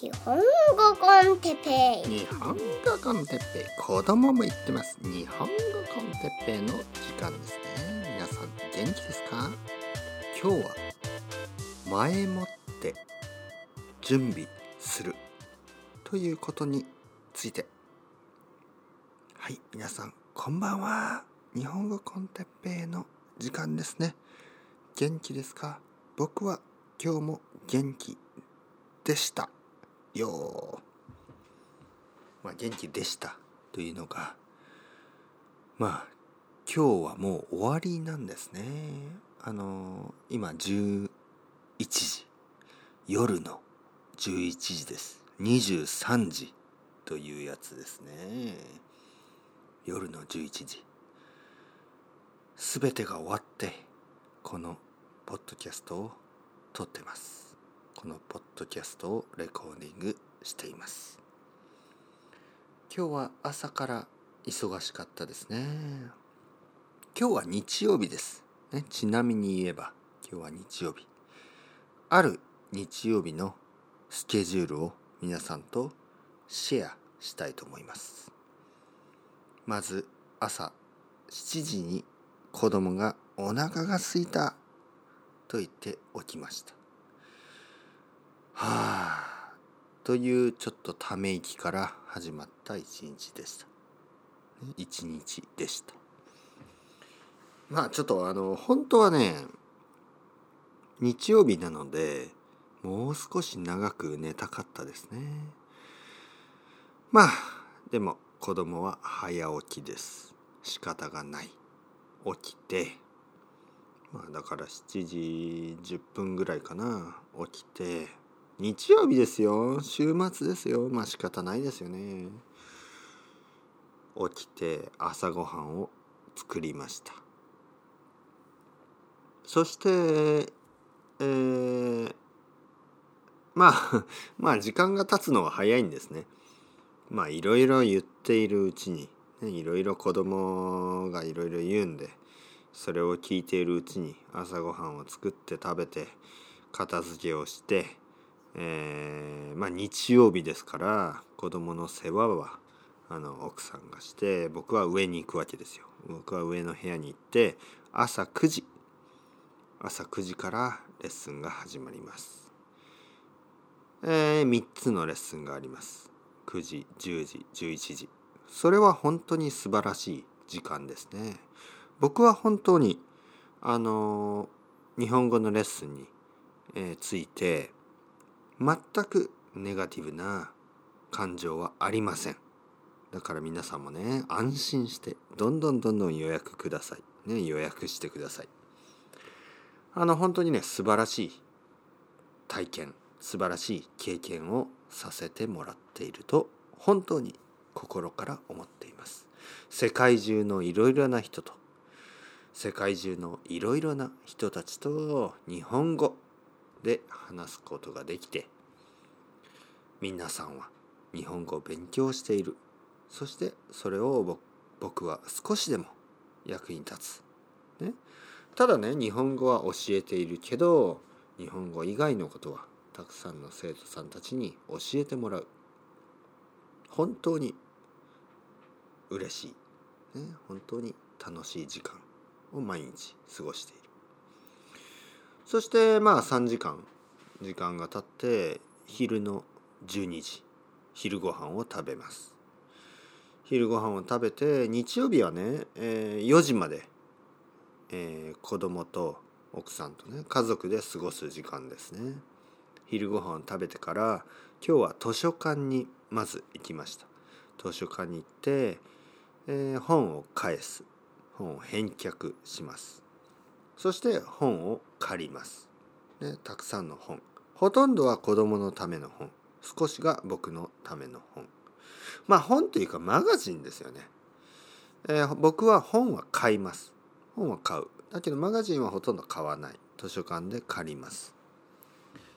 日本語コンテッペイ。日本語コンテッペイ。子供も言ってます。日本語コンテッペイの時間ですね。皆さん元気ですか？今日は前もって準備するということについて。はい皆さんこんばんは。日本語コンテッペイの時間ですね。元気ですか？僕は今日も元気でした。よまあ元気でしたというのがまあ今日はもう終わりなんですね。あの今11時夜の11時です。23時というやつですね。夜の11時。全てが終わってこのポッドキャストを撮ってます。このポッドキャストをレコーディングしています。今日は朝から忙しかったですね。今日は日曜日です、ね、ちなみに言えば今日は日曜日。ある日曜日のスケジュールを皆さんとシェアしたいと思います。まず朝7時に子供がお腹が空いたと言って起きました。はあ。というちょっとため息から始まった一日でした。一日でした。まあちょっとあの本当はね日曜日なのでもう少し長く寝たかったですね。まあでも子供は早起きです。仕方がない。起きて。まあだから7時10分ぐらいかな。起きて。日曜日ですよ。週末ですよ。まあ仕方ないですよね。起きて朝ごはんを作りました。そしてえー、まあ まあ時間が経つのは早いんですね。まあいろいろ言っているうちに、ね、いろいろ子供がいろいろ言うんでそれを聞いているうちに朝ごはんを作って食べて片付けをしてえー、まあ日曜日ですから子供の世話はあの奥さんがして僕は上に行くわけですよ。僕は上の部屋に行って朝9時朝9時からレッスンが始まります。えー、3つのレッスンがあります。9時10時11時それは本当に素晴らしい時間ですね。僕は本当にあの日本語のレッスンに、えー、ついて全くネガティブな感情はありません。だから皆さんもね安心してどんどんどんどん予約ください。ね予約してください。あの本当にね素晴らしい体験素晴らしい経験をさせてもらっていると本当に心から思っています。世界中のいろいろな人と世界中のいろいろな人たちと日本語で話すことができて皆さんは日本語を勉強している。そしてそれを僕は少しでも役に立つ、ね、ただね日本語は教えているけど日本語以外のことはたくさんの生徒さんたちに教えてもらう。本当に嬉しい、ね、本当に楽しい時間を毎日過ごしている。そしてまあ3時間時間が経って昼の12時昼ご飯を食べます。昼ご飯を食べて日曜日はね、えー、4時まで、えー、子供と奥さんとね家族で過ごす時間ですね。昼ご飯を食べてから今日は図書館にまず行きました。図書館に行って、えー、本を返す。本を返却します。そして本を借ります。ね、たくさんの本。ほとんどは子供のための本。少しが僕のための本。まあ本というかマガジンですよね。えー、僕は本は買います。本は買う。だけどマガジンはほとんど買わない。図書館で借ります。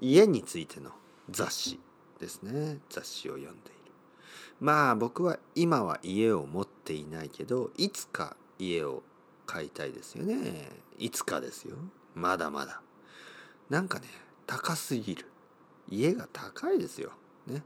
家についての雑誌ですね。雑誌を読んでいる。まあ僕は今は家を持っていないけど、いつか家を買いたいですよねいつかですよまだまだ。なんかね高すぎる。家が高いですよ。ね。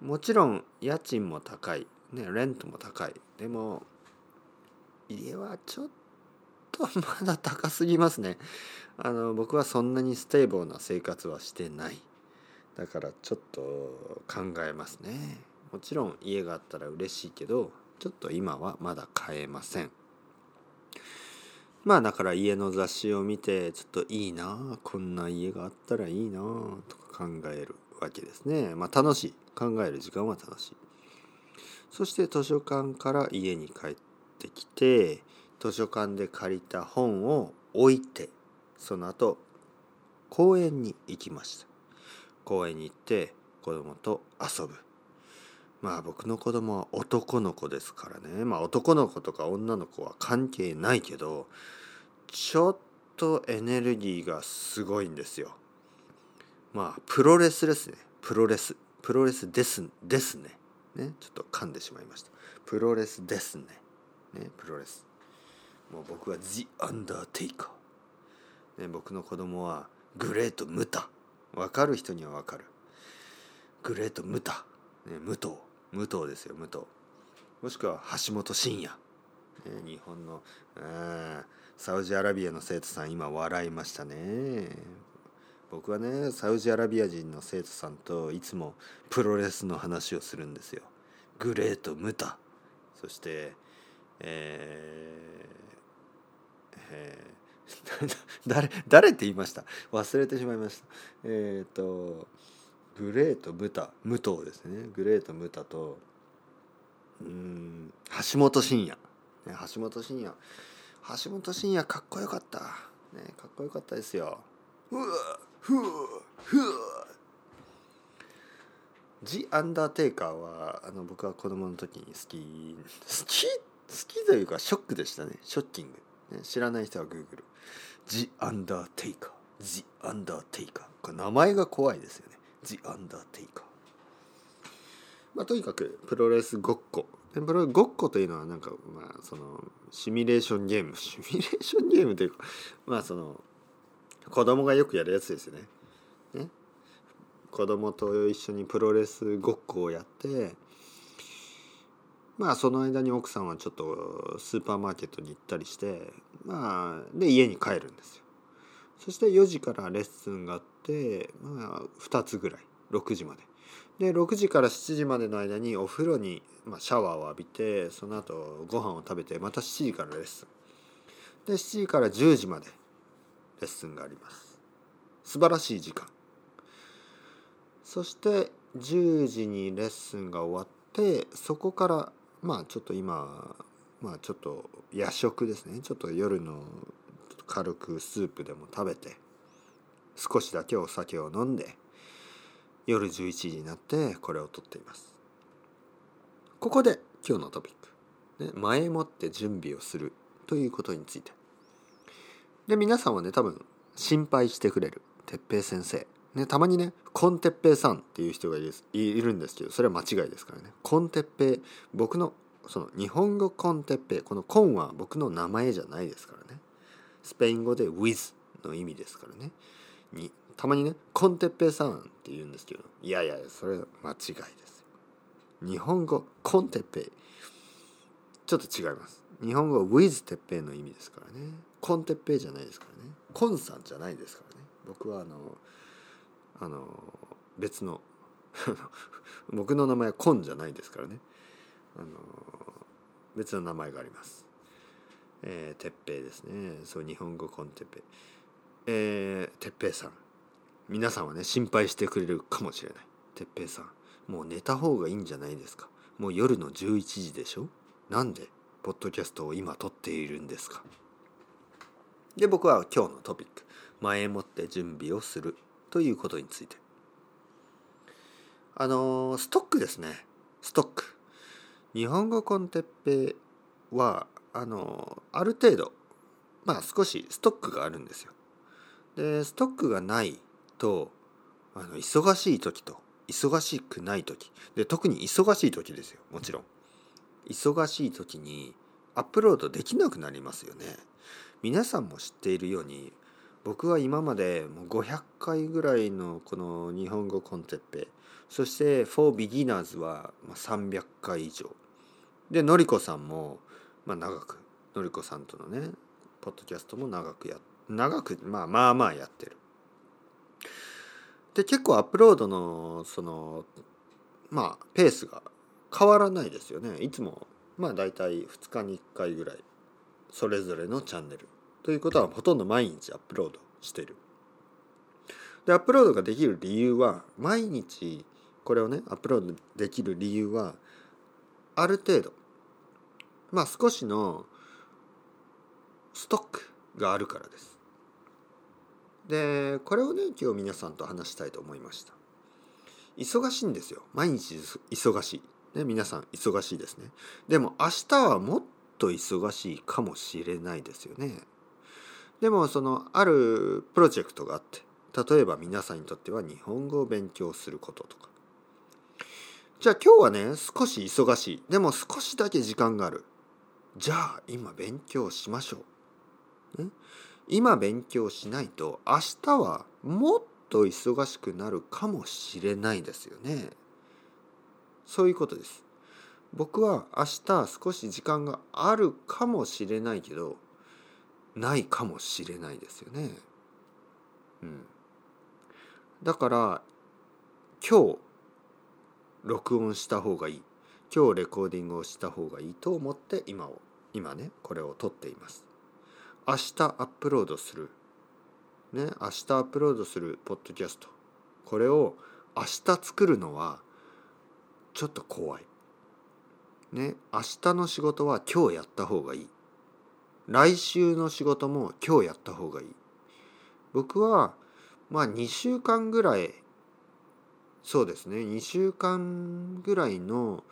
もちろん家賃も高い、ね、 rent も高い。でも家はちょっとまだ高すぎますね。あの僕はそんなに stable な生活はしてない。だからちょっと考えますね。もちろん家があったら嬉しいけどちょっと今はまだ買えません。まあだから家の雑誌を見てちょっといいなこんな家があったらいいなとか考えるわけですね。まあ楽しい。考える時間は楽しい。そして図書館から家に帰ってきて図書館で借りた本を置いてその後公園に行きました。公園に行って子供と遊ぶ。まあ僕の子供は男の子ですからね。まあ男の子とか女の子は関係ないけどちょっとエネルギーがすごいんですよ。まあプロレスですね。プロレス。プロレスですですね。ね。ちょっと噛んでしまいました。プロレスですね。ね。プロレス。もう僕はジ・アンダーテイカー、ね、僕の子供はグレート・ムタ。分かる？人には分かる。グレート・ムタ、ね、武藤。武藤ですよ武藤もしくは橋本真也、ね、日本のサウジアラビアの生徒さん今笑いましたね。僕はねサウジアラビア人の生徒さんといつもプロレスの話をするんですよ。グレート・ムタそしてえー、えー 誰誰って言いました。忘れてしまいました。えっ、とグレート・ムタ武藤ですね。グレート・ムタとうん橋本真也、ね、橋本真也。橋本真也かっこよかった。ねかっこよかったですよ。うわふわふわ。ジ・アンダーテイカーはあの僕は子供の時に好き好き好きというかショックでしたね。ショッキング、ね、知らない人はグーグル。ジ・アンダーテイカー。ジ・アンダーテイカー。名前が怖いですよね。ジ・アンダーテイカーまあとにかくプロレスごっこプロレスごっこというのはなんかまあそのシミュレーションゲーム シミュレーションゲームというかまあその子供がよくやるやつですよね。ね子供と一緒にプロレスごっこをやってまあその間に奥さんはちょっとスーパーマーケットに行ったりしてまあで家に帰るんですよ。そして4時からレッスンがあってまあ2つぐらい6時まで。で6時から7時までの間にお風呂に、まあ、シャワーを浴びてその後ご飯を食べてまた7時からレッスン。で7時から10時までレッスンがあります素晴らしい時間そして10時にレッスンが終わってそこからまあちょっと今まあちょっと夜食ですねちょっと夜の軽くスープでも食べて少しだけお酒を飲んで夜11時になってこれを撮っています。ここで今日のトピック、ね、前もって準備をする。ということについて。で皆さんはね多分心配してくれる。哲平先生。ねたまにねコンテッペイさんっていう人がいるんですけどそれは間違いですからね。コンテッペイ僕のその日本語 con テッペイ。この con は僕の名前じゃないですからね。スペイン語で with の意味ですからね。にたまにね con テッペイさんって言うんですけどいやいやそれ間違いです日本語 con テッペイ。ちょっと違います。日本語は with てっぺいの意味ですからね。 con テッペイじゃないですからね。 con さんじゃないですからね。僕はあのあの別の 僕の名前はコンじゃないですからね。あの別の名前があります。えー、てっぺいですね。そう日本語コンテッペイ。えー、てっぺいさん。皆さんはね心配してくれるかもしれない。てっぺいさん。もう寝た方がいいんじゃないですか。もう夜の11時でしょ？なんでポッドキャストを今撮っているんですか？で僕は今日のトピック。前もって準備をするということについて。あのストックですね。ストック。日本語コンテッペはあのある程度まあ少しストックがあるんですよ。でストックがないとあの忙しい時と忙しくない時。で特に忙しい時ですよもちろん。忙しい時にアップロードできなくなりますよね。皆さんも知っているように僕は今までもう500回ぐらいのこの日本語コンテッペ。そして For Beginners は300回以上。でのりこさんもまあ長くのりこさんとのねポッドキャストも長くやって長くまあまあまあやってる。で結構アップロードのそのまあペースが変わらないですよね。いつもまあ大体2日に1回ぐらいそれぞれのチャンネル。ということはほとんど毎日アップロードしてる。でアップロードができる理由は毎日これをねアップロードできる理由はある程度まあ少しのストックがあるからです。でこれをね今日皆さんと話したいと思いました。忙しいんですよ。毎日忙しい、ね、皆さん忙しいですね。でも明日はもっと忙しいかもしれないですよね。でもそのあるプロジェクトがあって例えば皆さんにとっては日本語を勉強することとか。じゃあ今日はね少し忙しい。でも少しだけ時間がある。じゃあ今勉強しましょう、ね、今勉強しないと明日はもっと忙しくなるかもしれないですよね。そういうことです。僕は明日少し時間があるかもしれないけどないかもしれないですよね。うん。だから今日録音した方がいい。今日レコーディングをした方がいいと思って今を今ねこれを撮っています。明日アップロードする。ね明日アップロードするポッドキャスト。これを明日作るのはちょっと怖い。ね明日の仕事は今日やった方がいい。来週の仕事も今日やった方がいい。僕はまあ2週間ぐらいそうですね2週間ぐらいの、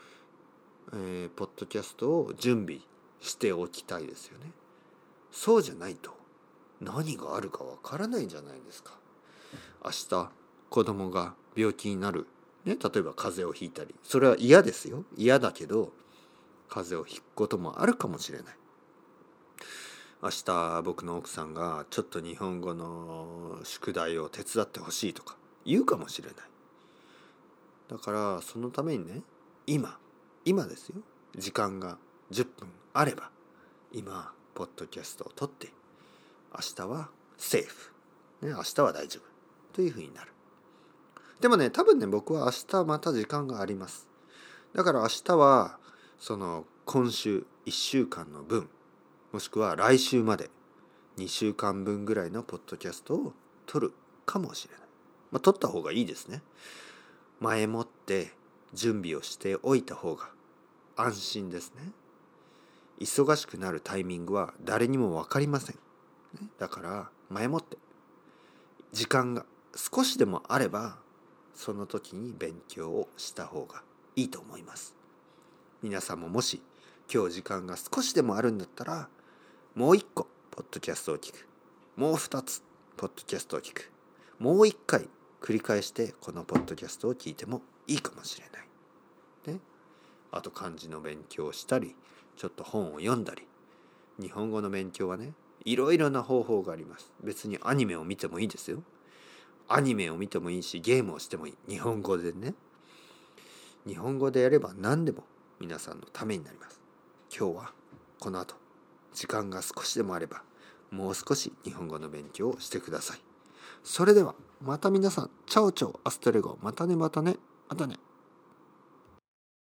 えー、ポッドキャストを準備しておきたいですよね。そうじゃないと何があるかわからないじゃないですか。明日子供が病気になる、ね、例えば風邪をひいたりそれは嫌ですよ嫌だけど風邪をひくこともあるかもしれない。明日僕の奥さんがちょっと日本語の宿題を手伝ってほしいとか言うかもしれない。だからそのためにね今今ですよ時間が10分あれば今ポッドキャストを撮って明日はセーフ、ね、明日は大丈夫というふうになる。でもね多分ね僕は明日また時間があります。だから明日はその今週1週間の分もしくは来週まで2週間分ぐらいのポッドキャストを撮るかもしれない。まあ撮った方がいいですね。前もって準備をしておいた方が安心ですね。忙しくなるタイミングは誰にも分かりません。だから前もって時間が少しでもあればその時に勉強をした方がいいと思います。皆さんももし今日時間が少しでもあるんだったらもう一個ポッドキャストを聞く。もう二つポッドキャストを聞く。もう一回繰り返してこのポッドキャストを聞いてもいいかもしれない。ね、あと漢字の勉強をしたりちょっと本を読んだり日本語の勉強はねいろいろな方法があります。別にアニメを見てもいいですよ。アニメを見てもいいしゲームをしてもいい。日本語でね。日本語でやれば何でも皆さんのためになります。今日はこの後時間が少しでもあればもう少し日本語の勉強をしてください。それではまた皆さん、チャオチャオアストレゴ。またねまたね。またね。